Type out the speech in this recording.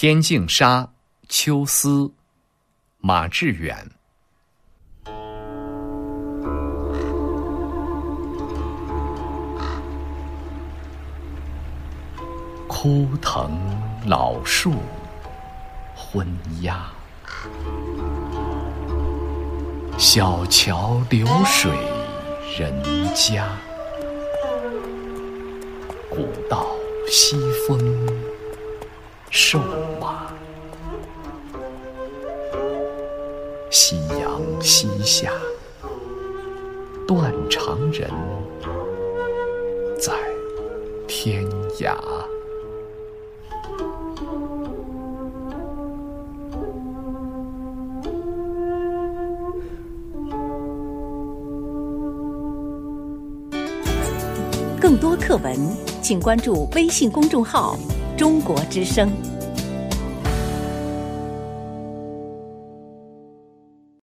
天净沙，秋思，马致远。枯藤老树昏鸦，小桥流水人家，古道西风瘦马，夕阳西下，断肠人在天涯。更多课文，请关注微信公众号“中国之声”。